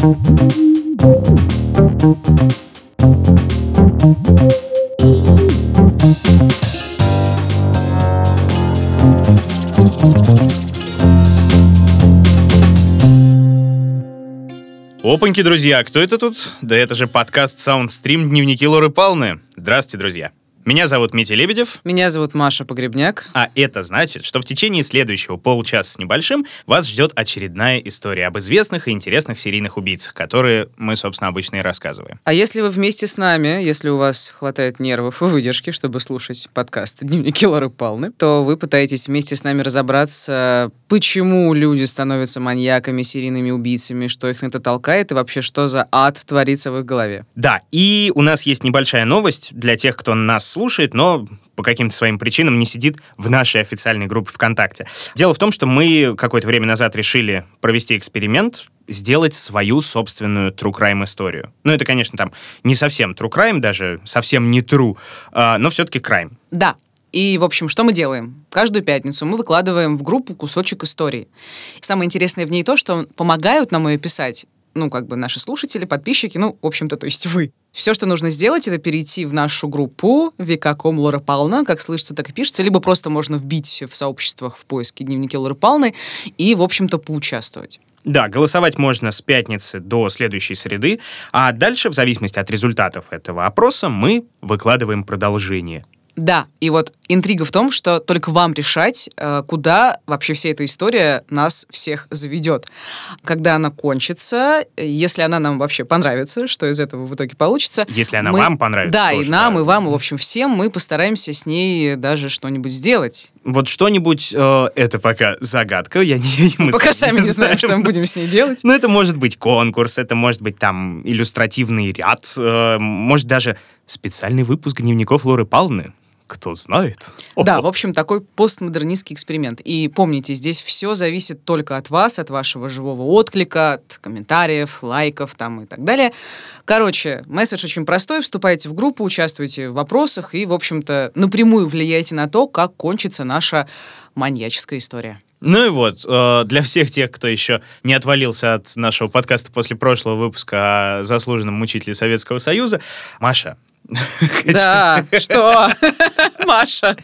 Опаньки, друзья, кто это тут? Да это же подкаст Soundstream Дневники Лоры Палны. Здравствуйте, друзья. Меня зовут Митя Лебедев. Меня зовут Маша Погребняк. А это значит, что в течение следующего полчаса с небольшим вас ждет очередная история об известных и интересных серийных убийцах, которые мы, собственно, обычно и рассказываем. А если вы вместе с нами, если у вас хватает нервов и выдержки, чтобы слушать подкаст «Дневники Лоры Палны», то вы пытаетесь вместе с нами разобраться, почему люди становятся маньяками, серийными убийцами, что их на это толкает и вообще что за ад творится в их голове. Да, и у нас есть небольшая новость для тех, кто нас слушает, но по каким-то своим причинам не сидит в нашей официальной группе ВКонтакте. Дело в том, что мы какое-то время назад решили провести эксперимент, сделать свою собственную true crime историю. Ну, это, конечно, там не совсем true crime, даже совсем не true, а, но все-таки crime. Да, и, в общем, что мы делаем? Каждую пятницу мы выкладываем в группу кусочек истории. Самое интересное в ней то, что помогают нам ее писать ну, как бы наши слушатели, подписчики, ну, в общем-то, то есть вы. Все, что нужно сделать, это перейти в нашу группу Викаком Лора Пална, как слышится, так и пишется, либо просто можно вбить в сообществах в поиске дневники Лоры Палны и, в общем-то, поучаствовать. Да, голосовать можно с пятницы до следующей среды, а дальше, в зависимости от результатов этого опроса, мы выкладываем продолжение. Да, и вот интрига в том, что только вам решать, э, куда вообще вся эта история нас всех заведет. Когда она кончится, если она нам вообще понравится, что из этого в итоге получится. Если она мы... вам понравится. Да, тоже, и нам, да. и вам, и в общем всем мы постараемся с ней даже что-нибудь сделать. Вот что-нибудь, э, это пока загадка, я не... Мы пока сами не знаем, что мы будем с ней делать. Ну, это может быть конкурс, это может быть там иллюстративный ряд, э, может даже специальный выпуск дневников Лоры Павловны кто знает. Да, в общем, такой постмодернистский эксперимент. И помните, здесь все зависит только от вас, от вашего живого отклика, от комментариев, лайков там и так далее. Короче, месседж очень простой. Вступайте в группу, участвуйте в вопросах и, в общем-то, напрямую влияйте на то, как кончится наша маньяческая история. Ну и вот, э, для всех тех, кто еще не отвалился от нашего подкаста после прошлого выпуска о заслуженном мучителе Советского Союза, Маша, да, что? Маша,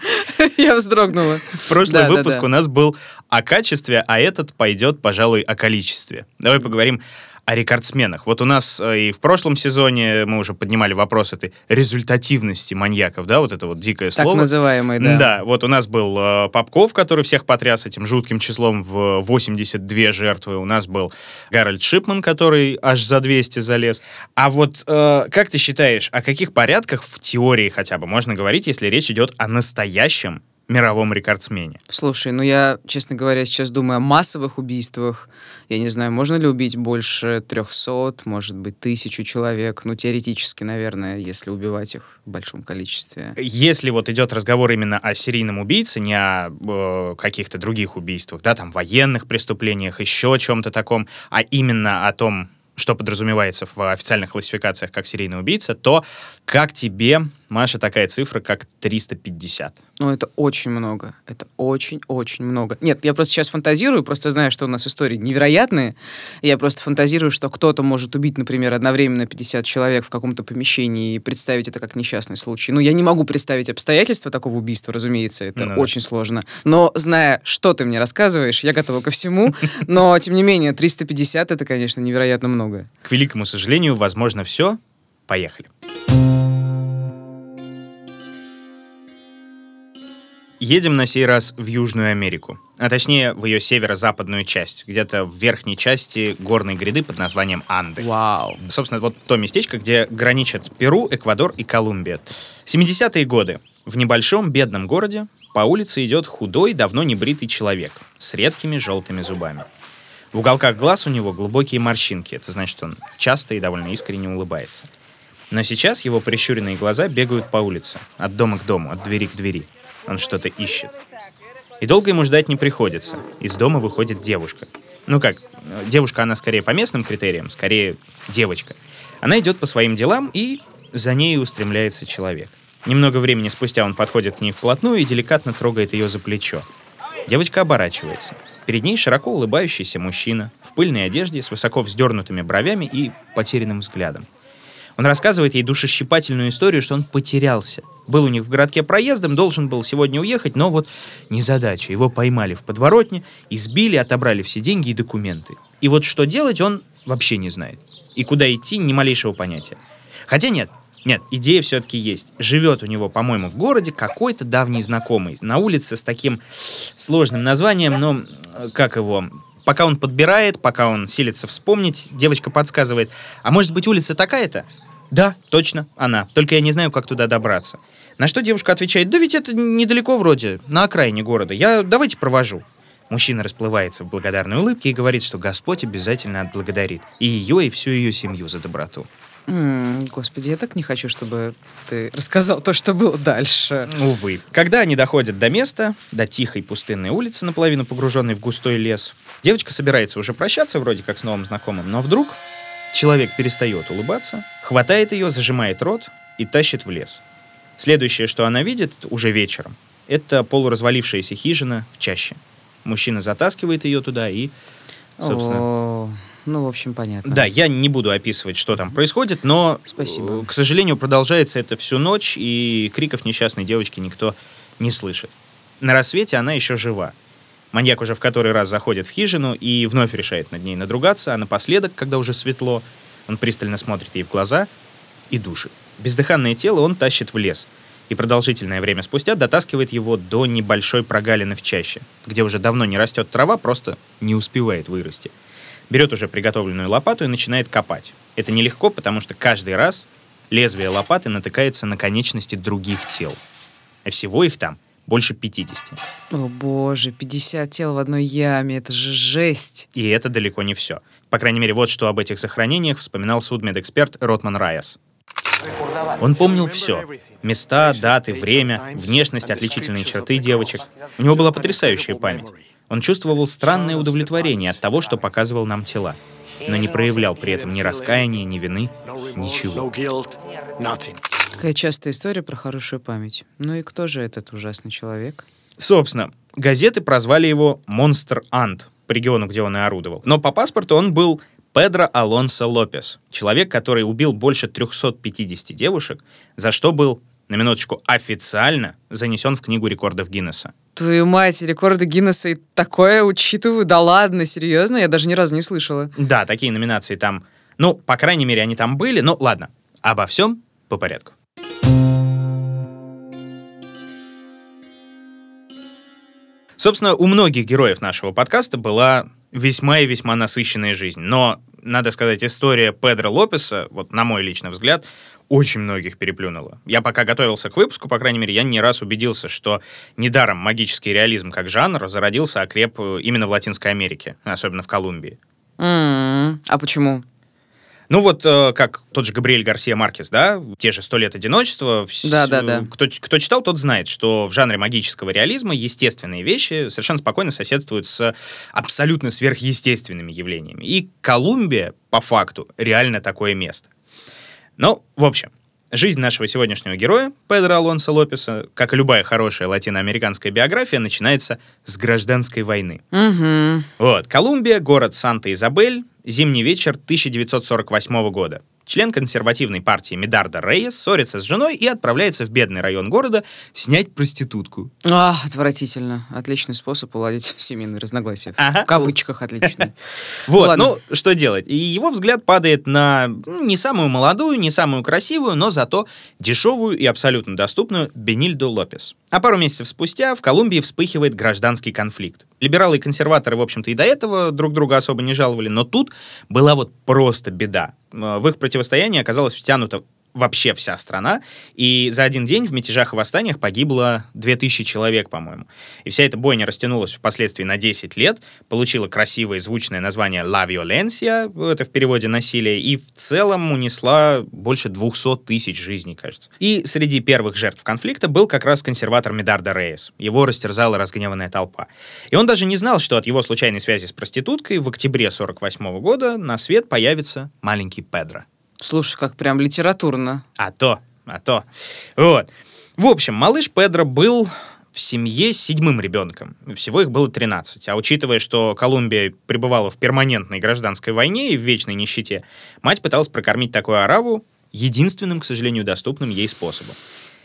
я вздрогнула. Прошлый да, выпуск да, да. у нас был о качестве, а этот пойдет, пожалуй, о количестве. Давай поговорим о рекордсменах. Вот у нас э, и в прошлом сезоне мы уже поднимали вопрос этой результативности маньяков, да, вот это вот дикое так слово. Так называемый, да. Да, вот у нас был э, Попков, который всех потряс этим жутким числом в 82 жертвы. У нас был Гарольд Шипман, который аж за 200 залез. А вот э, как ты считаешь, о каких порядках в теории хотя бы можно говорить, если речь идет о настоящем мировом рекордсмене. Слушай, ну я, честно говоря, сейчас думаю о массовых убийствах. Я не знаю, можно ли убить больше 300, может быть, тысячу человек. Ну, теоретически, наверное, если убивать их в большом количестве. Если вот идет разговор именно о серийном убийце, не о э, каких-то других убийствах, да, там, военных преступлениях, еще о чем-то таком, а именно о том, что подразумевается в официальных классификациях как серийный убийца, то как тебе, Маша, такая цифра, как 350? Ну, это очень много. Это очень-очень много. Нет, я просто сейчас фантазирую, просто знаю, что у нас истории невероятные. Я просто фантазирую, что кто-то может убить, например, одновременно 50 человек в каком-то помещении и представить это как несчастный случай. Ну, я не могу представить обстоятельства такого убийства, разумеется, это ну, очень да. сложно. Но, зная, что ты мне рассказываешь, я готова ко всему. Но, тем не менее, 350 — это, конечно, невероятно много. К великому сожалению, возможно, все. Поехали. Едем на сей раз в Южную Америку, а точнее в ее северо-западную часть, где-то в верхней части горной гряды под названием Анды. Вау. Собственно, вот то местечко, где граничат Перу, Эквадор и Колумбия. 70-е годы. В небольшом бедном городе по улице идет худой, давно не бритый человек с редкими желтыми зубами. В уголках глаз у него глубокие морщинки, это значит, он часто и довольно искренне улыбается. Но сейчас его прищуренные глаза бегают по улице, от дома к дому, от двери к двери – он что-то ищет. И долго ему ждать не приходится. Из дома выходит девушка. Ну как, девушка, она скорее по местным критериям, скорее девочка. Она идет по своим делам, и за ней устремляется человек. Немного времени спустя он подходит к ней вплотную и деликатно трогает ее за плечо. Девочка оборачивается. Перед ней широко улыбающийся мужчина в пыльной одежде с высоко вздернутыми бровями и потерянным взглядом. Он рассказывает ей душещипательную историю, что он потерялся. Был у них в городке проездом, должен был сегодня уехать, но вот незадача. Его поймали в подворотне, избили, отобрали все деньги и документы. И вот что делать он вообще не знает. И куда идти, ни малейшего понятия. Хотя нет, нет, идея все-таки есть. Живет у него, по-моему, в городе какой-то давний знакомый. На улице с таким сложным названием, но как его... Пока он подбирает, пока он силится вспомнить, девочка подсказывает, а может быть улица такая-то? Да, точно, она. Только я не знаю, как туда добраться. На что девушка отвечает, да ведь это недалеко вроде, на окраине города. Я давайте провожу. Мужчина расплывается в благодарной улыбке и говорит, что Господь обязательно отблагодарит и ее, и всю ее семью за доброту. Господи, я так не хочу, чтобы ты рассказал то, что было дальше. Увы. Когда они доходят до места, до тихой пустынной улицы, наполовину погруженной в густой лес, девочка собирается уже прощаться вроде как с новым знакомым, но вдруг человек перестает улыбаться, хватает ее, зажимает рот и тащит в лес. Следующее, что она видит уже вечером, это полуразвалившаяся хижина в чаще. Мужчина затаскивает ее туда и, собственно... О, ну, в общем, понятно. Да, я не буду описывать, что там происходит, но, Спасибо. э, к сожалению, продолжается это всю ночь, и криков несчастной девочки никто не слышит. На рассвете она еще жива. Маньяк уже в который раз заходит в хижину и вновь решает над ней надругаться, а напоследок, когда уже светло, он пристально смотрит ей в глаза и душит. Бездыханное тело он тащит в лес, и продолжительное время спустя дотаскивает его до небольшой прогалины в чаще, где уже давно не растет трава, просто не успевает вырасти берет уже приготовленную лопату и начинает копать. Это нелегко, потому что каждый раз лезвие лопаты натыкается на конечности других тел. А всего их там больше 50. О, боже, 50 тел в одной яме, это же жесть. И это далеко не все. По крайней мере, вот что об этих захоронениях вспоминал судмедэксперт Ротман Райас. Он помнил все. Места, даты, время, внешность, отличительные черты девочек. У него была потрясающая память. Он чувствовал странное удовлетворение от того, что показывал нам тела, но не проявлял при этом ни раскаяния, ни вины, ничего. Какая частая история про хорошую память. Ну и кто же этот ужасный человек? Собственно, газеты прозвали его «Монстр Ант» по региону, где он и орудовал. Но по паспорту он был Педро Алонсо Лопес, человек, который убил больше 350 девушек, за что был, на минуточку, официально занесен в Книгу рекордов Гиннесса. Твою мать, рекорды Гиннесса и такое учитываю. Да ладно, серьезно? Я даже ни разу не слышала. Да, такие номинации там, ну, по крайней мере, они там были, но ладно, обо всем по порядку. Собственно, у многих героев нашего подкаста была весьма и весьма насыщенная жизнь. Но, надо сказать, история Педро Лопеса, вот на мой личный взгляд, очень многих переплюнула. Я пока готовился к выпуску, по крайней мере, я не раз убедился, что недаром магический реализм как жанр зародился, окреп э, именно в Латинской Америке, особенно в Колумбии. М, А почему? Ну вот э, как тот же Габриэль Гарсия Маркес, да, те же «Сто лет одиночества». вс- Да, да, да. Кто, кто читал, тот знает, что в жанре магического реализма естественные вещи совершенно спокойно соседствуют с абсолютно сверхъестественными явлениями. И Колумбия, по факту, реально такое место. Ну, в общем, жизнь нашего сегодняшнего героя, Педро Алонсо Лопеса, как и любая хорошая латиноамериканская биография, начинается с гражданской войны. Угу. Вот, Колумбия, город Санта-Изабель, зимний вечер 1948 года. Член консервативной партии Медардо Рейес ссорится с женой и отправляется в бедный район города снять проститутку. А, отвратительно. Отличный способ уладить семейные разногласия. Ага. В кавычках отличный. Вот, ну, что делать? И его взгляд падает на ну, не самую молодую, не самую красивую, но зато дешевую и абсолютно доступную Бенильду Лопес. А пару месяцев спустя в Колумбии вспыхивает гражданский конфликт. Либералы и консерваторы, в общем-то, и до этого друг друга особо не жаловали, но тут была вот просто беда. В их противостоянии оказалась втянута вообще вся страна, и за один день в мятежах и восстаниях погибло 2000 человек, по-моему. И вся эта бойня растянулась впоследствии на 10 лет, получила красивое и звучное название «La Violencia», это в переводе «насилие», и в целом унесла больше 200 тысяч жизней, кажется. И среди первых жертв конфликта был как раз консерватор Медардо Рейес. Его растерзала разгневанная толпа. И он даже не знал, что от его случайной связи с проституткой в октябре 48 года на свет появится маленький Педро. Слушай, как прям литературно. А то, а то. Вот. В общем, малыш Педро был в семье с седьмым ребенком. Всего их было 13. А учитывая, что Колумбия пребывала в перманентной гражданской войне и в вечной нищете, мать пыталась прокормить такую араву единственным, к сожалению, доступным ей способом.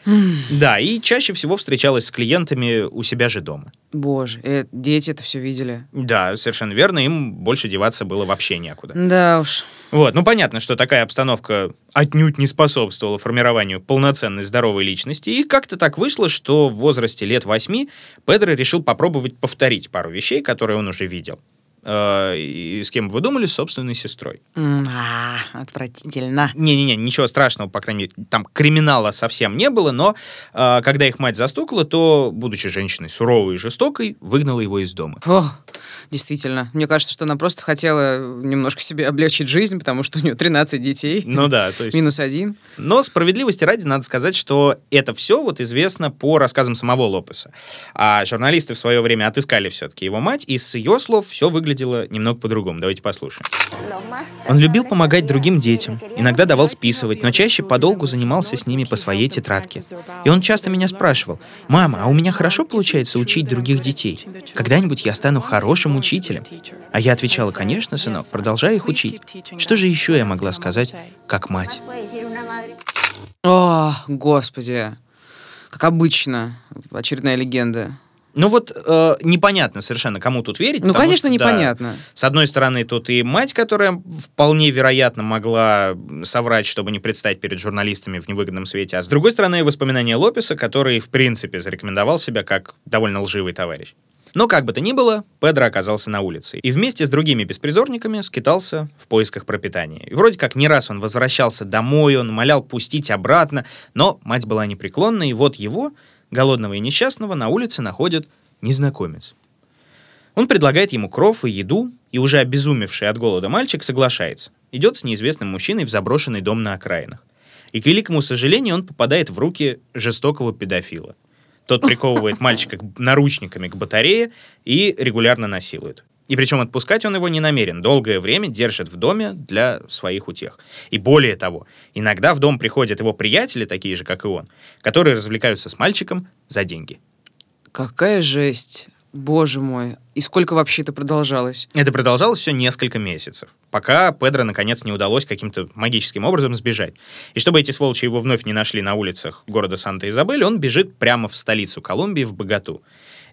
Да, и чаще всего встречалась с клиентами у себя же дома. Боже, э, дети это все видели. Да, совершенно верно, им больше деваться было вообще некуда. Да уж. Вот, ну понятно, что такая обстановка отнюдь не способствовала формированию полноценной здоровой личности, и как-то так вышло, что в возрасте лет восьми Педро решил попробовать повторить пару вещей, которые он уже видел. Э, и с кем вы думали? С собственной сестрой. А, отвратительно. Не-не-не, ничего страшного, по крайней мере, там криминала совсем не было, но э, когда их мать застукала, то, будучи женщиной суровой и жестокой, выгнала его из дома. Фу, действительно. Мне кажется, что она просто хотела немножко себе облегчить жизнь, потому что у нее 13 детей. Ну да, то есть... Минус один. Но справедливости ради надо сказать, что это все вот известно по рассказам самого Лопеса. А журналисты в свое время отыскали все-таки его мать, и с ее слов все выглядело немного по-другому. Давайте послушаем. Он любил помогать другим детям, иногда давал списывать, но чаще подолгу занимался с ними по своей тетрадке. И он часто меня спрашивал, «Мама, а у меня хорошо получается учить других детей? Когда-нибудь я стану хорошим учителем?» А я отвечала, «Конечно, сынок, продолжай их учить». Что же еще я могла сказать, как мать? О, господи. Как обычно. Очередная легенда. Ну вот э, непонятно совершенно, кому тут верить. Ну, конечно, что, да, непонятно. С одной стороны, тут и мать, которая вполне вероятно могла соврать, чтобы не предстать перед журналистами в невыгодном свете, а с другой стороны, воспоминания Лопеса, который, в принципе, зарекомендовал себя как довольно лживый товарищ. Но как бы то ни было, Педро оказался на улице и вместе с другими беспризорниками скитался в поисках пропитания. И вроде как не раз он возвращался домой, он умолял пустить обратно, но мать была непреклонна, и вот его, голодного и несчастного, на улице находит незнакомец. Он предлагает ему кров и еду, и уже обезумевший от голода мальчик соглашается. Идет с неизвестным мужчиной в заброшенный дом на окраинах. И, к великому сожалению, он попадает в руки жестокого педофила. Тот приковывает мальчика наручниками к батарее и регулярно насилует. И причем отпускать он его не намерен. Долгое время держит в доме для своих утех. И более того, иногда в дом приходят его приятели, такие же, как и он, которые развлекаются с мальчиком за деньги. Какая жесть. Боже мой. И сколько вообще это продолжалось? Это продолжалось все несколько месяцев, пока Педро наконец не удалось каким-то магическим образом сбежать. И чтобы эти сволочи его вновь не нашли на улицах города Санта-Изабель, он бежит прямо в столицу Колумбии, в Богату.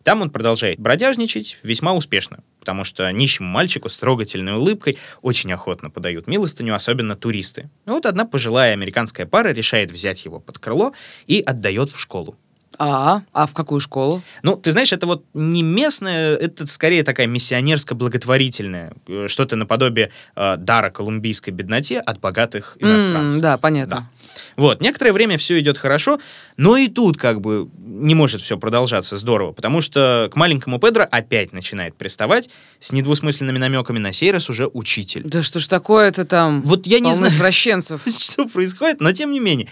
Там он продолжает бродяжничать весьма успешно, потому что нищему мальчику с трогательной улыбкой очень охотно подают милостыню, особенно туристы. И вот одна пожилая американская пара решает взять его под крыло и отдает в школу. А, а в какую школу? Ну, ты знаешь, это вот не местная, это скорее такая миссионерско-благотворительная, э, что-то наподобие э, дара колумбийской бедноте от богатых иностранцев. М, да, понятно. Да. Вот, некоторое время все идет хорошо, но и тут как бы не может все продолжаться здорово, потому что к маленькому Педро опять начинает приставать с недвусмысленными намеками на сей раз уже учитель. Да что ж такое-то там? Вот я не знаю. извращенцев. что происходит, но тем не менее.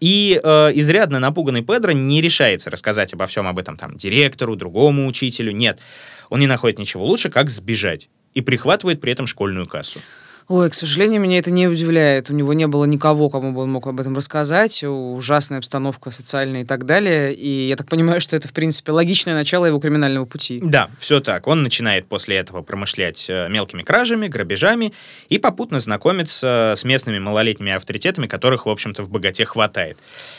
И э, изрядно напуганный Педро не решается рассказать обо всем об этом там директору, другому учителю. Нет, он не находит ничего лучше, как сбежать. И прихватывает при этом школьную кассу. Ой, к сожалению, меня это не удивляет. У него не было никого, кому бы он мог об этом рассказать. Ужасная обстановка социальная и так далее. И я так понимаю, что это, в принципе, логичное начало его криминального пути. Да, все так. Он начинает после этого промышлять э, мелкими кражами, грабежами и попутно знакомиться с местными малолетними авторитетами, которых, в общем-то, в богате хватает.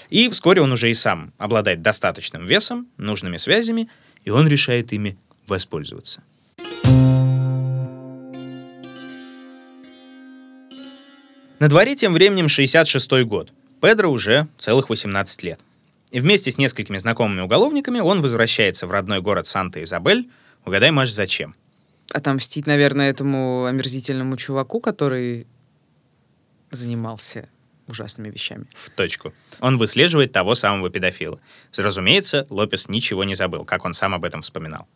И вскоре он уже и сам обладает достаточным весом, нужными связями, и он решает ими воспользоваться. На дворе тем временем 66 год. Педро уже целых 18 лет. И вместе с несколькими знакомыми уголовниками он возвращается в родной город Санта-Изабель. Угадай, Маш, зачем? Отомстить, наверное, этому омерзительному чуваку, который занимался ужасными вещами. В точку. Он выслеживает того самого педофила. Разумеется, Лопес ничего не забыл, как он сам об этом вспоминал.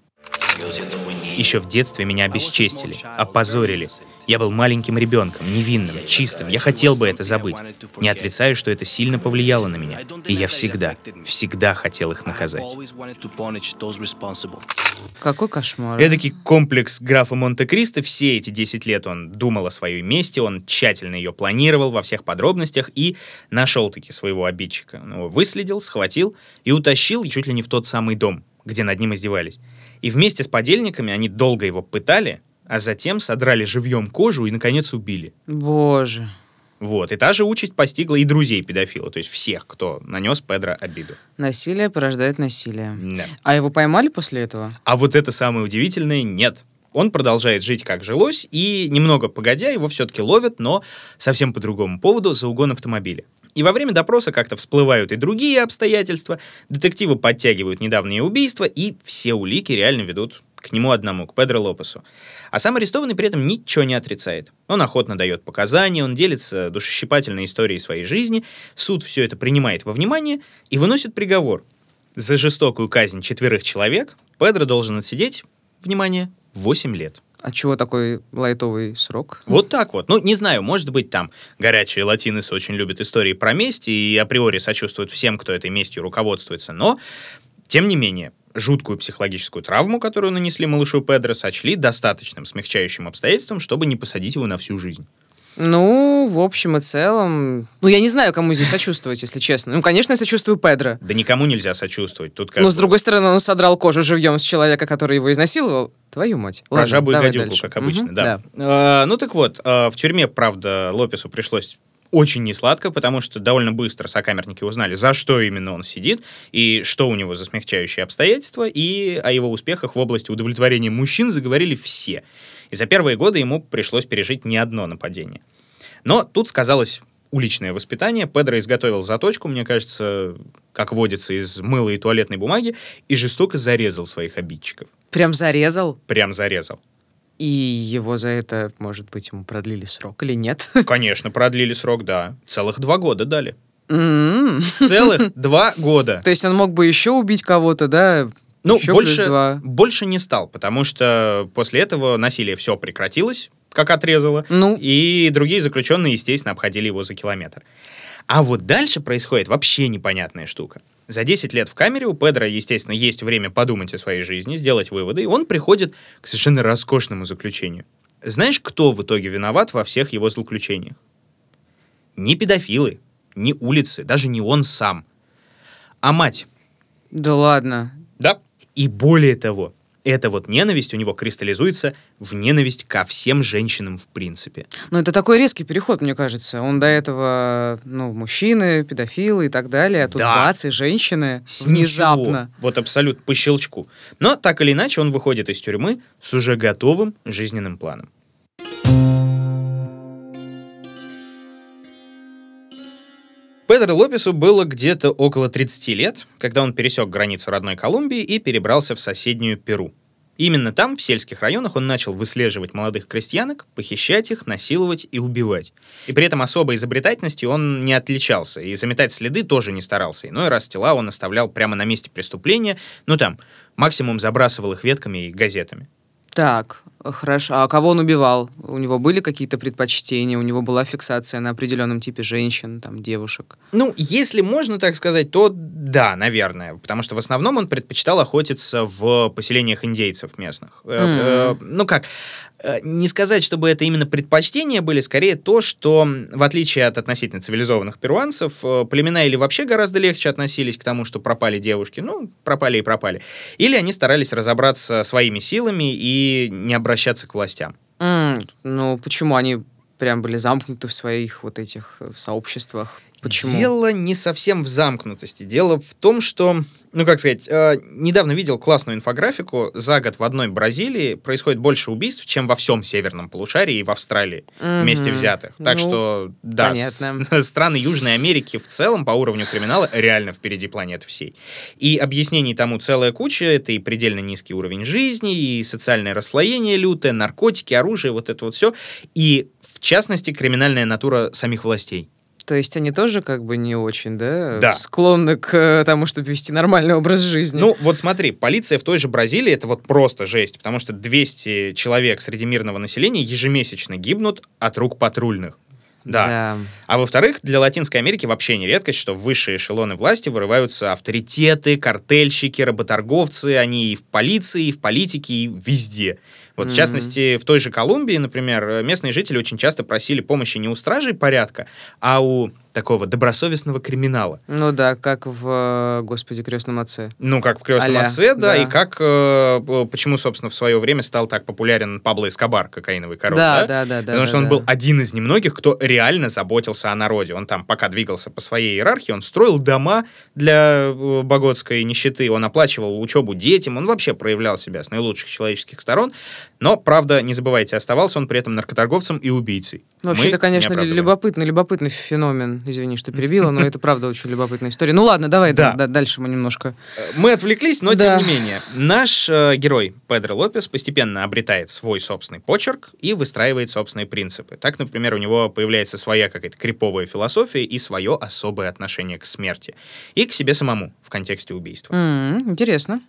Еще в детстве меня обесчестили, опозорили. Я был маленьким ребенком, невинным, чистым. Я хотел бы это забыть. Не отрицаю, что это сильно повлияло на меня. И я всегда, всегда хотел их наказать. Какой кошмар. Эдакий комплекс графа Монте-Кристо. Все эти 10 лет он думал о своей мести, он тщательно ее планировал во всех подробностях и нашел таки своего обидчика. Он его выследил, схватил и утащил чуть ли не в тот самый дом, где над ним издевались. И вместе с подельниками они долго его пытали, а затем содрали живьем кожу и, наконец, убили. Боже. Вот. И та же участь постигла и друзей педофила, то есть всех, кто нанес Педро обиду. Насилие порождает насилие. Да. А его поймали после этого? А вот это самое удивительное — нет. Он продолжает жить как жилось, и немного погодя его все-таки ловят, но совсем по другому поводу, за угон автомобиля. И во время допроса как-то всплывают и другие обстоятельства, детективы подтягивают недавние убийства, и все улики реально ведут к нему одному, к Педро Лопесу. А сам арестованный при этом ничего не отрицает. Он охотно дает показания, он делится душещипательной историей своей жизни, суд все это принимает во внимание и выносит приговор. За жестокую казнь четверых человек Педро должен отсидеть, внимание, 8 лет. А чего такой лайтовый срок? Вот так вот. Ну, не знаю, может быть, там горячие латиносы очень любят истории про месть и априори сочувствуют всем, кто этой местью руководствуется, но, тем не менее, жуткую психологическую травму, которую нанесли малышу Педро, сочли достаточным смягчающим обстоятельством, чтобы не посадить его на всю жизнь. Ну, в общем и целом... Ну, я не знаю, кому здесь сочувствовать, если честно. Ну, конечно, я сочувствую Педро. Да никому нельзя сочувствовать. Тут как Но, бы с другой стороны, он содрал кожу живьем с человека, который его изнасиловал. Твою мать. про Ладно, жабу и гадюку, дальше. как обычно, Мгм, да. А, ну так вот, а, в тюрьме, правда, Лопесу пришлось очень несладко, потому что довольно быстро сокамерники узнали, за что именно он сидит, и что у него за смягчающие обстоятельства, и о его успехах в области удовлетворения мужчин заговорили все. И за первые годы ему пришлось пережить не одно нападение. Но тут сказалось уличное воспитание. Педро изготовил заточку, мне кажется, как водится, из мыла и туалетной бумаги, и жестоко зарезал своих обидчиков. Прям зарезал, Прям зарезал. и его за это, может быть, ему продлили срок или нет? Конечно, продлили срок, да. Целых два года дали. М. Целых два года. То есть он мог бы еще убить кого-то, да? Ну, Еще больше, больше не стал, потому что после этого насилие все прекратилось, как отрезало, Ну. и другие заключенные, естественно, обходили его за километр. А вот дальше происходит вообще непонятная штука. За 10 лет в камере у Педро, естественно, есть время подумать о своей жизни, сделать выводы, и он приходит к совершенно роскошному заключению. Знаешь, кто в итоге виноват во всех его злоключениях? Не педофилы, не улицы, даже не он сам, а мать. Да ладно. Да. И более того, эта вот ненависть у него кристаллизуется в ненависть ко всем женщинам в принципе. Ну, это такой резкий переход, мне кажется. Он до этого, ну, мужчины, педофилы и так далее, а тут Да. бац, и женщины С внезапно. ничего. Вот абсолютно по щелчку. Но так или иначе он выходит из тюрьмы с уже готовым жизненным планом. Педро Лопесу было где-то около 30 лет, когда он пересек границу родной Колумбии и перебрался в соседнюю Перу. Именно там, в сельских районах, он начал выслеживать молодых крестьянок, похищать их, насиловать и убивать. И при этом особой изобретательностью он не отличался, и заметать следы тоже не старался. Иной раз тела он оставлял прямо на месте преступления, ну там, максимум забрасывал их ветками и газетами. Так, хорошо. А кого он убивал? У него были какие-то предпочтения? У него была фиксация на определенном типе женщин, там, девушек? Ну, если можно так сказать, то да, наверное. Потому что в основном он предпочитал охотиться в поселениях индейцев местных. Э, э, Ну как, не сказать, чтобы это именно предпочтения были, скорее то, что в отличие от относительно цивилизованных перуанцев, э, племена или вообще гораздо легче относились к тому, что пропали девушки, ну, пропали и пропали. Или они старались разобраться своими силами и не обращаться к властям. М, ну, почему они прям были замкнуты в своих вот этих э, в сообществах? Почему? Дело не совсем в замкнутости. Дело в том, что, ну как сказать, э, недавно видел классную инфографику. За год в одной Бразилии происходит больше убийств, чем во всем северном полушарии и в Австралии вместе Мгм. взятых. Так Ну, что, да, понятно. с- страны Южной Америки в целом по уровню криминала реально впереди планеты всей. И объяснений тому целая куча. Это и предельно низкий уровень жизни, и социальное расслоение лютое, наркотики, оружие, вот это вот все. И, в частности, криминальная натура самих властей. То есть они тоже как бы не очень, да? Да. Склонны к э, тому, чтобы вести нормальный образ жизни. Ну, вот смотри, полиция в той же Бразилии это вот просто жесть, потому что 200 человек среди мирного населения ежемесячно гибнут от рук патрульных. Да. А во-вторых, для Латинской Америки вообще не редкость, что в высшие эшелоны власти вырываются авторитеты, картельщики, работорговцы, они и в полиции, и в политике, и везде. Вот, mm-hmm. в частности, в той же Колумбии, например, местные жители очень часто просили помощи не у стражей порядка, а у такого добросовестного криминала. Ну да, как в, господи, «Крестном отце». Ну, как в «Крестном а отце», да, да, и как, э, почему, собственно, в свое время стал так популярен Пабло Эскобар, кокаиновый король, да? Да, да, да. Потому да, что он да. был один из немногих, кто реально заботился о народе. Он там, пока двигался по своей иерархии, он строил дома для э, боготской нищеты, он оплачивал учебу детям, он вообще проявлял себя с наилучших человеческих сторон. Но, правда, не забывайте, оставался он при этом наркоторговцем и убийцей. Ну, вообще-то, конечно, любопытный, любопытный феномен. Извини, что перебила, но это правда очень любопытная история. Ну ладно, давай да. Да, дальше мы немножко... Э, мы отвлеклись, но да. тем не менее. Наш э, герой Педро Лопес постепенно обретает свой собственный почерк и выстраивает собственные принципы. Так, например, у него появляется своя какая-то криповая философия и свое особое отношение к смерти. И к себе самому в контексте убийства. Mm, интересно.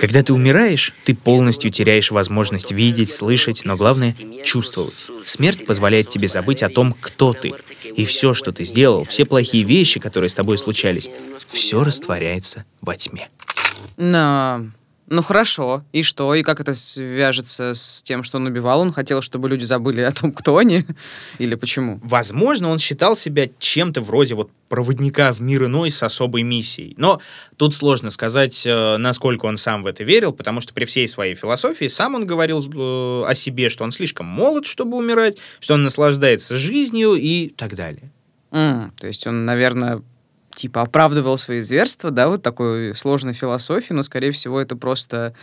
Когда ты умираешь, ты полностью теряешь возможность видеть, слышать, но главное — чувствовать. Смерть позволяет тебе забыть о том, кто ты. И все, что ты сделал, все плохие вещи, которые с тобой случались, все растворяется во тьме. Но ну хорошо, и что? И как это свяжется с тем, что он убивал? Он хотел, чтобы люди забыли о том, кто они? Или почему? Возможно, он считал себя чем-то вроде вот проводника в мир иной с особой миссией. Но тут сложно сказать, э, насколько он сам в это верил, потому что при всей своей философии сам он говорил э, о себе, что он слишком молод, чтобы умирать, что он наслаждается жизнью и так далее. Mm, то есть он, наверное, типа оправдывал свои зверства, да, вот такой сложной философии, но, скорее всего, это просто,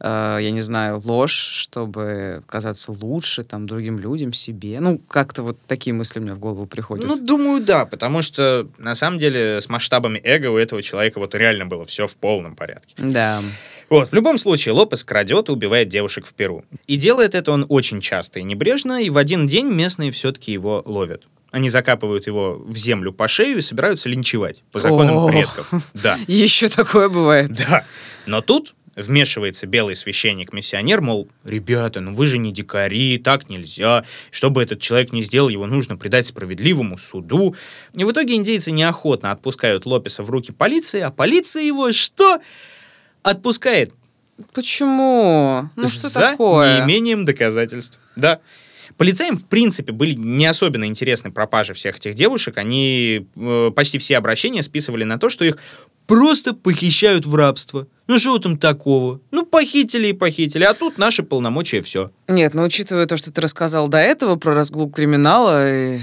э, я не знаю, ложь, чтобы казаться лучше там другим людям, себе. Ну, как-то вот такие мысли у меня в голову приходят. Ну, думаю, да, потому что, на самом деле, с масштабами эго у этого человека вот реально было все в полном порядке. Да. Вот, в любом случае, Лопес крадет и убивает девушек в Перу. И делает это он очень часто и небрежно, и в один день местные все-таки его ловят. Они закапывают его в землю по шею и собираются линчевать по законам О, предков. Да. Еще такое бывает. Да. Но тут вмешивается белый священник-миссионер, мол, ребята, ну вы же не дикари, так нельзя. Чтобы этот человек не сделал, его нужно предать справедливому суду. И в итоге индейцы неохотно отпускают Лопеса в руки полиции, а полиция его что? Отпускает. Почему? Ну что За такое? неимением доказательств. Да. Полицаям, в принципе, были не особенно интересны пропажи всех этих девушек. Они э, почти все обращения списывали на то, что их просто похищают в рабство. Ну что там такого? Ну похитили и похитили, а тут наши полномочия все. Нет, но ну, учитывая то, что ты рассказал до этого про разгул криминала, и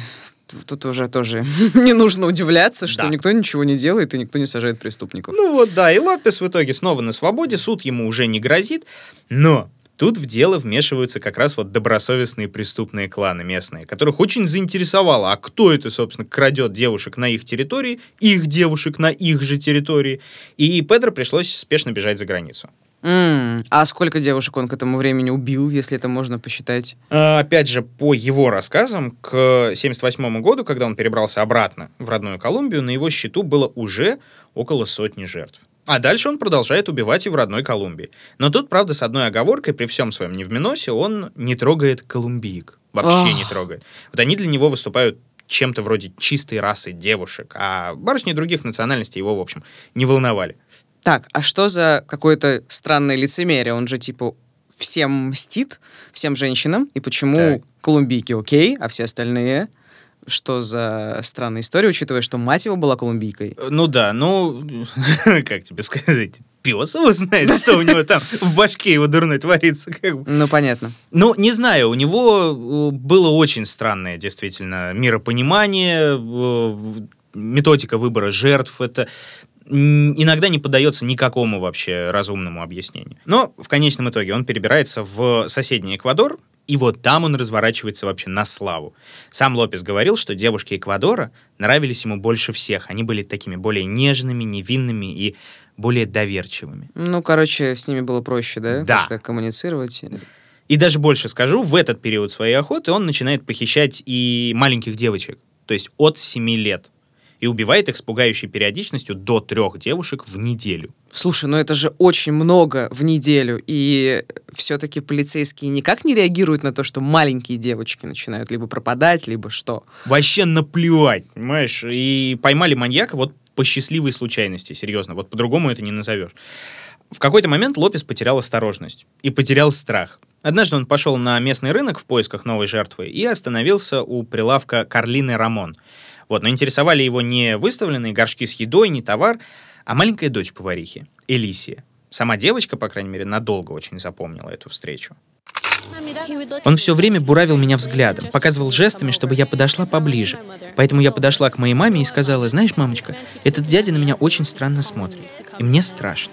тут уже тоже не нужно удивляться, что да. никто ничего не делает и никто не сажает преступников. Ну вот да, и Лопес в итоге снова на свободе, суд ему уже не грозит, но Тут в дело вмешиваются как раз вот добросовестные преступные кланы местные, которых очень заинтересовало, а кто это, собственно, крадет девушек на их территории, их девушек на их же территории. И Педро пришлось спешно бежать за границу. Mm. А сколько девушек он к этому времени убил, если это можно посчитать? А, опять же, по его рассказам, к 78 году, когда он перебрался обратно в родную Колумбию, на его счету было уже около сотни жертв. А дальше он продолжает убивать и в родной Колумбии. Но тут, правда, с одной оговоркой, при всем своем невменосе, он не трогает колумбиек. Вообще Ох. не трогает. Вот они для него выступают чем-то вроде чистой расы девушек, а барышни других национальностей его, в общем, не волновали. Так, а что за какое-то странное лицемерие? Он же, типа, всем мстит, всем женщинам, и почему так. колумбийки окей, а все остальные что за странная история, учитывая, что мать его была колумбийкой. Э, ну да, ну, как тебе сказать, пес его знает, что у него там в башке его дурной творится. Как бы. Ну, понятно. Ну, не знаю, у него э, было очень странное, действительно, миропонимание, э, методика выбора жертв, это иногда не поддается никакому вообще разумному объяснению. Но в конечном итоге он перебирается в соседний Эквадор, и вот там он разворачивается вообще на славу. Сам Лопес говорил, что девушки Эквадора нравились ему больше всех. Они были такими более нежными, невинными и более доверчивыми. Ну, короче, с ними было проще, да? Да. Как-то коммуницировать. И даже больше скажу, в этот период своей охоты он начинает похищать и маленьких девочек, то есть от 7 лет и убивает их с пугающей периодичностью до трех девушек в неделю. Слушай, ну это же очень много в неделю, и все-таки полицейские никак не реагируют на то, что маленькие девочки начинают либо пропадать, либо что. Вообще наплевать, понимаешь? И поймали маньяка вот по счастливой случайности, серьезно, вот по-другому это не назовешь. В какой-то момент Лопес потерял осторожность и потерял страх. Однажды он пошел на местный рынок в поисках новой жертвы и остановился у прилавка Карлины Рамон. Вот, но интересовали его не выставленные горшки с едой, не товар, а маленькая дочь поварихи, Элисия. Сама девочка, по крайней мере, надолго очень запомнила эту встречу. Он все время буравил меня взглядом, показывал жестами, чтобы я подошла поближе. Поэтому я подошла к моей маме и сказала, знаешь, мамочка, этот дядя на меня очень странно смотрит, и мне страшно.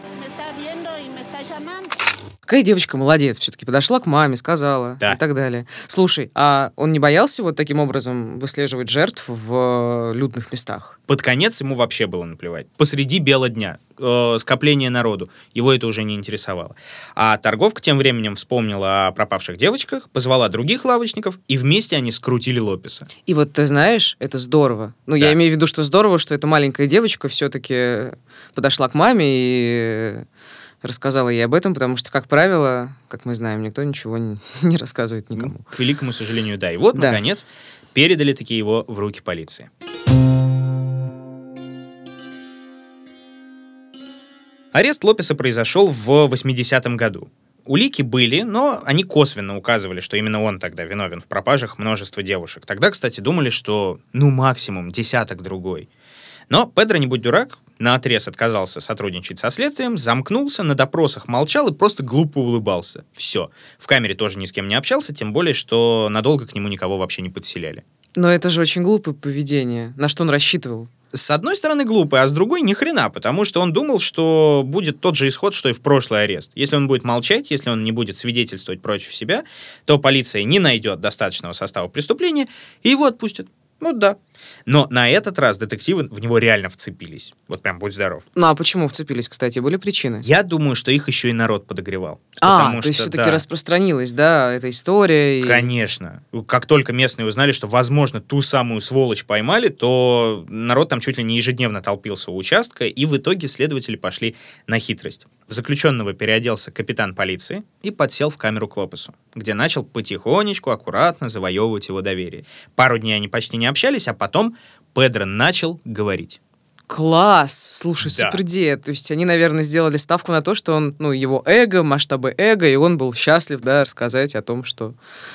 Какая девочка молодец, все-таки подошла к маме, сказала Да. и так далее. Слушай, а он не боялся вот таким образом выслеживать жертв в э, людных местах? Под конец ему вообще было наплевать. Посреди бела дня, э, скопление народу, его это уже не интересовало. А торговка тем временем вспомнила о пропавших девочках, позвала других лавочников, и вместе они скрутили Лопеса. И вот ты знаешь, это здорово. Ну, Да. я имею в виду, что здорово, что эта маленькая девочка все-таки подошла к маме и рассказала ей об этом, потому что, как правило, как мы знаем, никто ничего не, не рассказывает никому. К великому сожалению, да. И вот, Да. наконец, передали такие его в руки полиции. Арест Лопеса произошел в 80-м году. Улики были, но они косвенно указывали, что именно он тогда виновен в пропажах множества девушек. Тогда, кстати, думали, что ну максимум десяток другой. Но Педро, не будь дурак, на отрез отказался сотрудничать со следствием, замкнулся, на допросах молчал и просто глупо улыбался. Все. В камере тоже ни с кем не общался, тем более, что надолго к нему никого вообще не подселяли. Но это же очень глупое поведение. На что он рассчитывал? С одной стороны глупый, а с другой ни хрена, потому что он думал, что будет тот же исход, что и в прошлый арест. Если он будет молчать, если он не будет свидетельствовать против себя, то полиция не найдет достаточного состава преступления и его отпустят. Вот да. Но на этот раз детективы в него реально вцепились. Вот прям будь здоров. Ну, а почему вцепились, кстати? Были причины? Я думаю, что их еще и народ подогревал. А, Потому то есть что, все-таки да, распространилась, да, эта история. и- Конечно. Как только местные узнали, что, возможно, ту самую сволочь поймали, то народ там чуть ли не ежедневно толпился у участка, и в итоге следователи пошли на хитрость. В заключенного переоделся капитан полиции и подсел в камеру к Лопесу, где начал потихонечку, аккуратно завоевывать его доверие. Пару дней они почти не общались, а потом Педро начал говорить. Класс! Слушай, Да. супер идея. То есть они, наверное, сделали ставку на то, что он, ну, его эго, масштабы эго, и он был счастлив, да, рассказать о том, что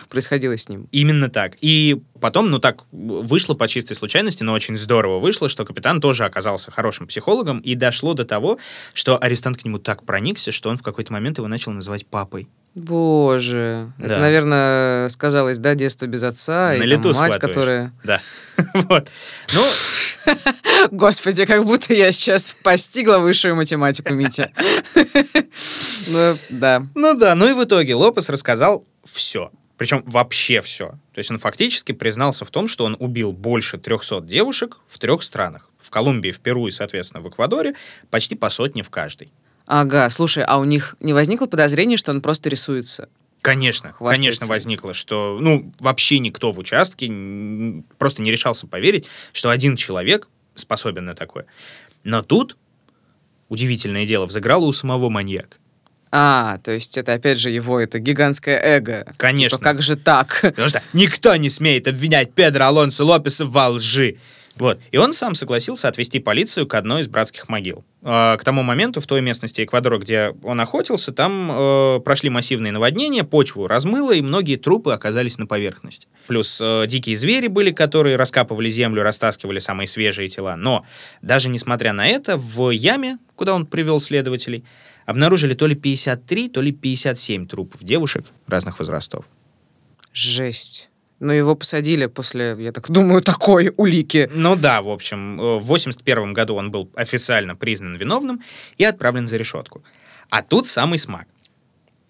происходило с ним. Именно так. И потом, ну так, вышло по чистой случайности, но очень здорово вышло, что капитан тоже оказался хорошим психологом, и дошло до того, что арестант к нему так проникся, что он в какой-то момент его начал называть папой. Боже. Да. Это, наверное, сказалось, да, детство без отца, На и там лету мать, схватываешь. которая... Да. Вот. Ну, Господи, как будто я сейчас постигла высшую математику, Митя. Ну, да. ну да, ну и в итоге Лопес рассказал все. Причем вообще все. То есть он фактически признался в том, что он убил больше 300 девушек в трех странах. В Колумбии, в Перу и, соответственно, в Эквадоре. Почти по сотне в каждой. Ага, слушай, а у них не возникло подозрения, что он просто рисуется? Конечно, Хвастается. конечно возникло, что, ну, вообще никто в участке просто не решался поверить, что один человек способен на такое. Но тут, удивительное дело, взыграло у самого маньяка. А, то есть это опять же его, это гигантское эго. Конечно. Типа, как же так? Потому что никто не смеет обвинять Педро Алонсо Лопеса во лжи. Вот. И он сам согласился отвезти полицию к одной из братских могил. А, К тому моменту в той местности Эквадора, где он охотился, там э, прошли массивные наводнения, почву размыло, и многие трупы оказались на поверхности. Плюс э, дикие звери были, которые раскапывали землю, растаскивали самые свежие тела. Но даже несмотря на это, в яме, куда он привел следователей, обнаружили то ли 53, то ли 57 трупов девушек разных возрастов. Жесть. Но его посадили после, я так думаю, такой улики. Ну да, в общем, э, в 81 году он был официально признан виновным и отправлен за решетку. А тут самый смак.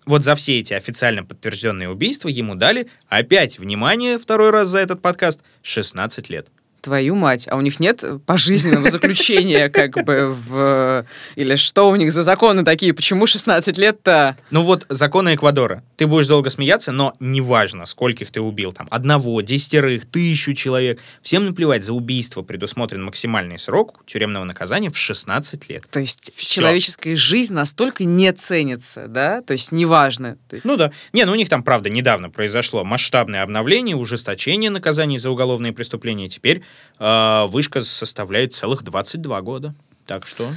Вот за все эти официально подтвержденные убийства ему дали, опять, внимание, второй раз за этот подкаст, 16 лет. Твою мать, а у них нет пожизненного заключения, как бы в... Или что у них за законы такие? Почему 16 лет-то? Ну вот, законы Эквадора. Ты будешь долго смеяться, но неважно, скольких ты убил. Там одного, десятерых, тысячу человек. Всем наплевать, за убийство предусмотрен максимальный срок тюремного наказания в 16 лет. То есть Всё. человеческая жизнь настолько не ценится, да? То есть неважно. Ну да. Не, ну у них там, правда, недавно произошло масштабное обновление, ужесточение наказаний за уголовные преступления. Теперь э, вышка составляет целых 22 года. Так что,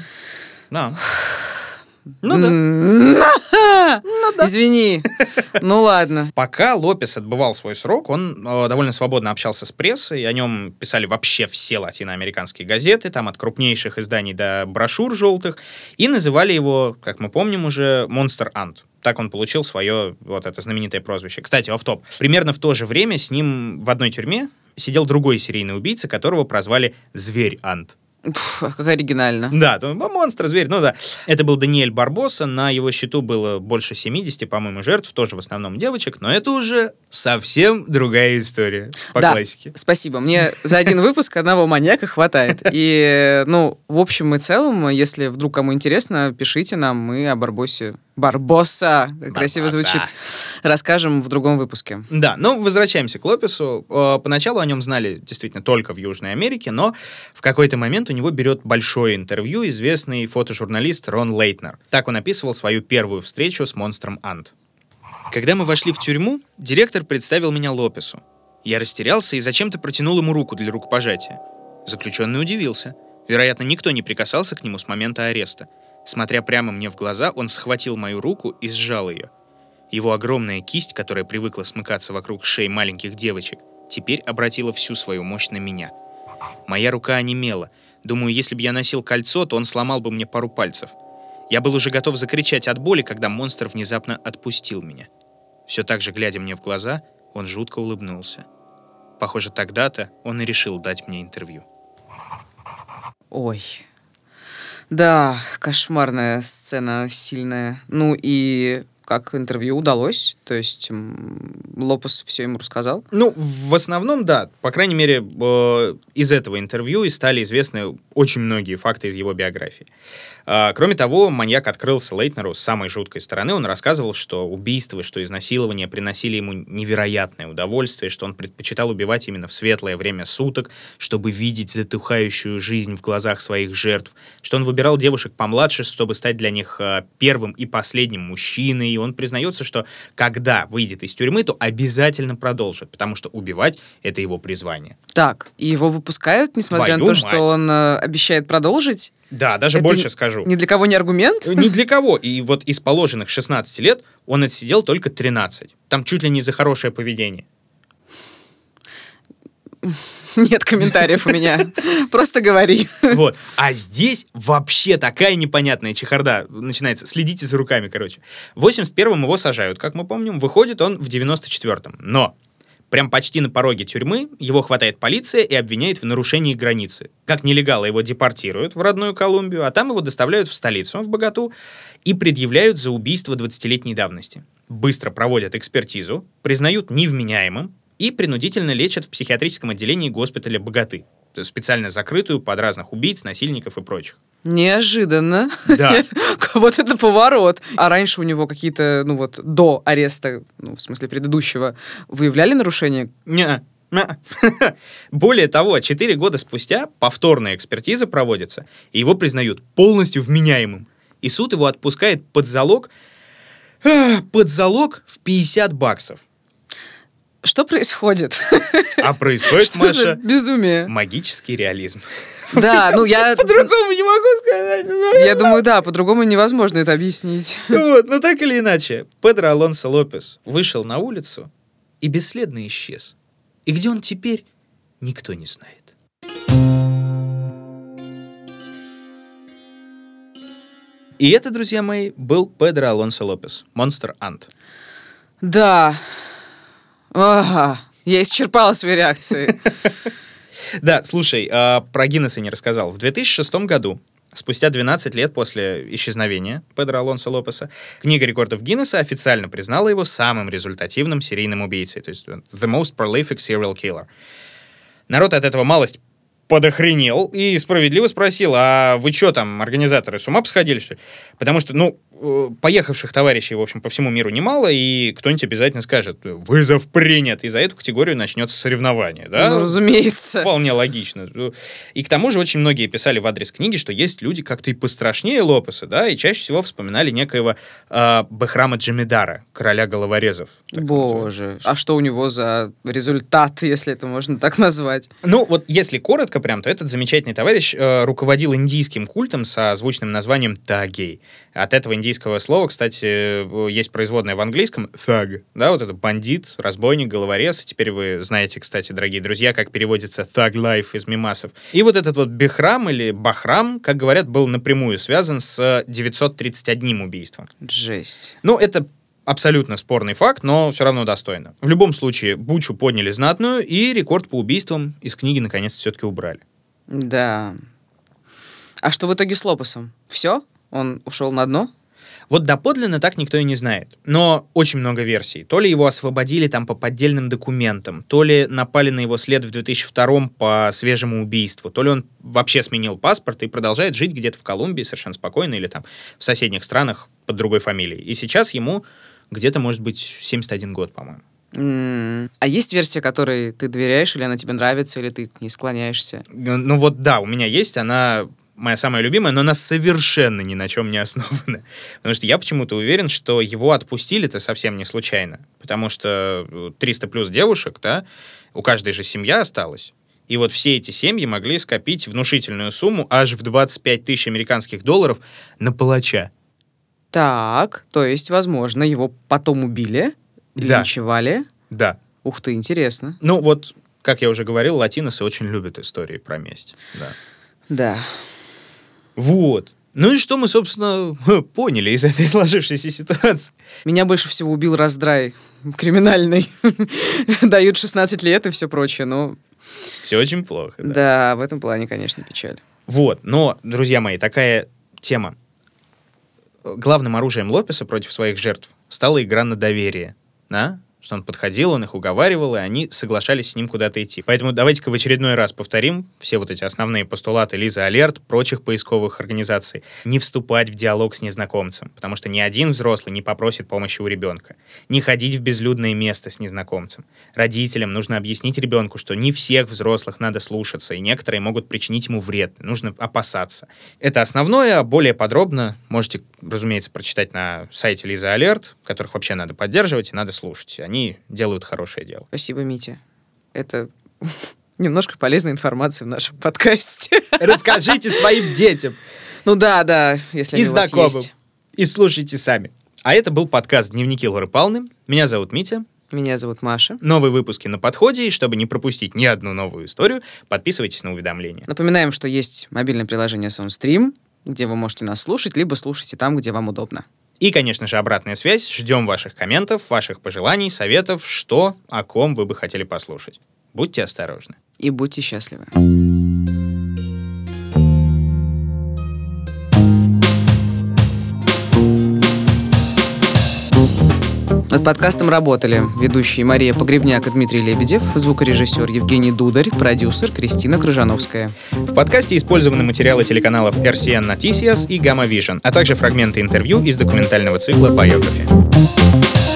да. Ну да. Ну да. Извини. Ну ладно. Пока Лопес отбывал свой срок, он э, довольно свободно общался с прессой, о нем писали вообще все латиноамериканские газеты, там от крупнейших изданий до брошюр желтых, и называли его, как мы помним уже, Монстр Ант. Так он получил свое вот это знаменитое прозвище. Кстати, оф-топ. Примерно в то же время с ним в одной тюрьме сидел другой серийный убийца, которого прозвали Зверь Ант. Как оригинально. Да, там монстр, зверь, ну да. Это был Даниэль Барбоса, на его счету было больше 70, по-моему, жертв, тоже в основном девочек, но это уже совсем другая история по да, классике. спасибо. Мне за один выпуск одного маньяка хватает. И, ну, в общем и целом, если вдруг кому интересно, пишите нам, мы о Барбосе Барбоса, как красиво звучит, расскажем в другом выпуске. Да, ну, возвращаемся к Лопесу. Э, Поначалу о нем знали действительно только в Южной Америке, но в какой-то момент у него берет большое интервью известный фотожурналист Рон Лейтнер. Так он описывал свою первую встречу с монстром Ант. Когда мы вошли в тюрьму, директор представил меня Лопесу. Я растерялся и зачем-то протянул ему руку для рукопожатия. Заключенный удивился. Вероятно, никто не прикасался к нему с момента ареста. Смотря прямо мне в глаза, он схватил мою руку и сжал ее. Его огромная кисть, которая привыкла смыкаться вокруг шеи маленьких девочек, теперь обратила всю свою мощь на меня. Моя рука онемела. Думаю, если бы я носил кольцо, то он сломал бы мне пару пальцев. Я был уже готов закричать от боли, когда монстр внезапно отпустил меня. Все так же, глядя мне в глаза, он жутко улыбнулся. Похоже, тогда-то он и решил дать мне интервью. Ой. Да, кошмарная сцена, сильная. Ну и как интервью удалось? То есть Лопес все ему рассказал? Ну, в основном, да. По крайней мере, э, из этого интервью и стали известны очень многие факты из его биографии. А, Кроме того, маньяк открылся Лейтнеру с самой жуткой стороны. Он рассказывал, что убийства, что изнасилования приносили ему невероятное удовольствие, что он предпочитал убивать именно в светлое время суток, чтобы видеть затухающую жизнь в глазах своих жертв, что он выбирал девушек помладше, чтобы стать для них а, первым и последним мужчиной. И он признается, что когда выйдет из тюрьмы, то обязательно продолжит, потому что убивать — это его призвание. Так, и его выпускают, несмотря на Твою то, что мать. он э, обещает продолжить? Да, даже Это больше скажу. Ни для кого не аргумент? Ни для кого. И вот из положенных 16 лет он отсидел только 13. Там чуть ли не за хорошее поведение. Нет комментариев у меня. Просто говори. Вот. А здесь вообще такая непонятная чехарда начинается. Следите за руками, короче. В 81-м его сажают, как мы помним. Выходит он в 94-м. Но прям почти на пороге тюрьмы его хватает полиция и обвиняет в нарушении границы. Как нелегала его депортируют в родную Колумбию, а там его доставляют в столицу, в Богату, и предъявляют за убийство 20-летней давности. Быстро проводят экспертизу, признают невменяемым и принудительно лечат в психиатрическом отделении госпиталя Богаты, специально закрытую под разных убийц, насильников и прочих. Неожиданно. Да. Вот это поворот. А раньше у него какие-то, ну вот, до ареста, ну, в смысле предыдущего, выявляли нарушения? Не. Более того, 4 года спустя повторная экспертиза проводится, и его признают полностью вменяемым. И суд его отпускает под залог, под залог в 50 баксов. Что происходит? А происходит, Что Маша, безумие? магический реализм. Да, ну я... По-другому не могу сказать. Я думаю, да, по-другому невозможно это объяснить. Вот, но так или иначе, Педро Алонсо Лопес вышел на улицу и бесследно исчез. И где он теперь, никто не знает. И это, друзья мои, был Педро Алонсо Лопес, Монстр Ант. Да. Ага. Я исчерпала свои реакции. Да, слушай, а, про Гиннесса не рассказал. В 2006 году, спустя 12 лет после исчезновения Педро Алонсо Лопеса, книга рекордов Гиннесса официально признала его самым результативным серийным убийцей, то есть the most prolific serial killer. Народ от этого малость подохренел и справедливо спросил, а вы что там, организаторы, с ума посходили, что ли? Потому что, ну, поехавших товарищей, в общем, по всему миру немало, и кто-нибудь обязательно скажет, вызов принят, и за эту категорию начнется соревнование, да? Ну, разумеется. Вполне логично. И к тому же очень многие писали в адрес книги, что есть люди как-то и пострашнее Лопеса, да, и чаще всего вспоминали некоего э, Бехрама Джамидара, короля головорезов. Боже. А что у него за результат, если это можно так назвать? Ну, вот если коротко, прям, то этот замечательный товарищ э, руководил индийским культом со звучным названием Тагей. От этого индийского слова, кстати, э, есть производное в английском thug, да, вот это бандит, разбойник, головорез. Теперь вы знаете, кстати, дорогие друзья, как переводится thug life из мимасов. И вот этот вот Бехрам или Бахрам, как говорят, был напрямую связан с 931 убийством. Жесть. Ну, это абсолютно спорный факт, но все равно достойно. В любом случае, Бучу подняли знатную, и рекорд по убийствам из книги наконец все-таки убрали. Да. А что в итоге с Лопесом? Все? Он ушел на дно? Вот доподлинно так никто и не знает. Но очень много версий. То ли его освободили там по поддельным документам, то ли напали на его след в 2002 по свежему убийству, то ли он вообще сменил паспорт и продолжает жить где-то в Колумбии совершенно спокойно или там в соседних странах под другой фамилией. И сейчас ему где-то, может быть, 71 год, по-моему. А есть версия, которой ты доверяешь, или она тебе нравится, или ты к ней склоняешься? Ну вот да, у меня есть, она моя самая любимая, но она совершенно ни на чем не основана. Потому что я почему-то уверен, что его отпустили-то совсем не случайно. Потому что э, 300 плюс девушек, да, у каждой же семья осталась. И вот все эти семьи могли скопить внушительную сумму аж в 25 тысяч американских долларов на палача. Так, то есть, возможно, его потом убили, Да. линчевали. Да. Ух ты, интересно. Ну вот, как я уже говорил, латиносы очень любят истории про месть. Да. Да. Вот. Ну и что мы, собственно, поняли из этой сложившейся ситуации? Меня больше всего убил раздрай криминальный. Дают 16 лет и все прочее, но Все очень плохо. да. да, в этом плане, конечно, печаль. Вот, но, друзья мои, такая тема. Главным оружием Лопеса против своих жертв стала игра на доверие. Да? Что он подходил, он их уговаривал, и они соглашались с ним куда-то идти. Поэтому давайте-ка в очередной раз повторим все вот эти основные постулаты Лизы Алерт, прочих поисковых организаций. Не вступать в диалог с незнакомцем, потому что ни один взрослый не попросит помощи у ребенка. Не ходить в безлюдное место с незнакомцем. Родителям нужно объяснить ребенку, что не всех взрослых надо слушаться, и некоторые могут причинить ему вред. Нужно опасаться. Это основное, а более подробно можете, разумеется, прочитать на сайте Лиза Алерт, которых вообще надо поддерживать и надо слушать. Они делают хорошее дело. Спасибо, Митя. Это немножко полезная информация в нашем подкасте. Расскажите своим детям Ну да, да, если и они у вас знакомым. есть. И слушайте сами. А это был подкаст «Дневники Лоры Палны». Меня зовут Митя. Меня зовут Маша. Новые выпуски на подходе, и чтобы не пропустить ни одну новую историю, подписывайтесь на уведомления. Напоминаем, что есть мобильное приложение SoundStream, где вы можете нас слушать, либо слушайте там, где вам удобно. И, конечно же, обратная связь. Ждем ваших комментов, ваших пожеланий, советов, что, о ком вы бы хотели послушать. Будьте осторожны. И будьте счастливы. Над подкастом работали ведущие Мария Погребняк и Дмитрий Лебедев, звукорежиссер Евгений Дударь, продюсер Кристина Крыжановская. В подкасте использованы материалы телеканалов RCN Noticias и Gamma Vision, а также фрагменты интервью из документального цикла «Biography».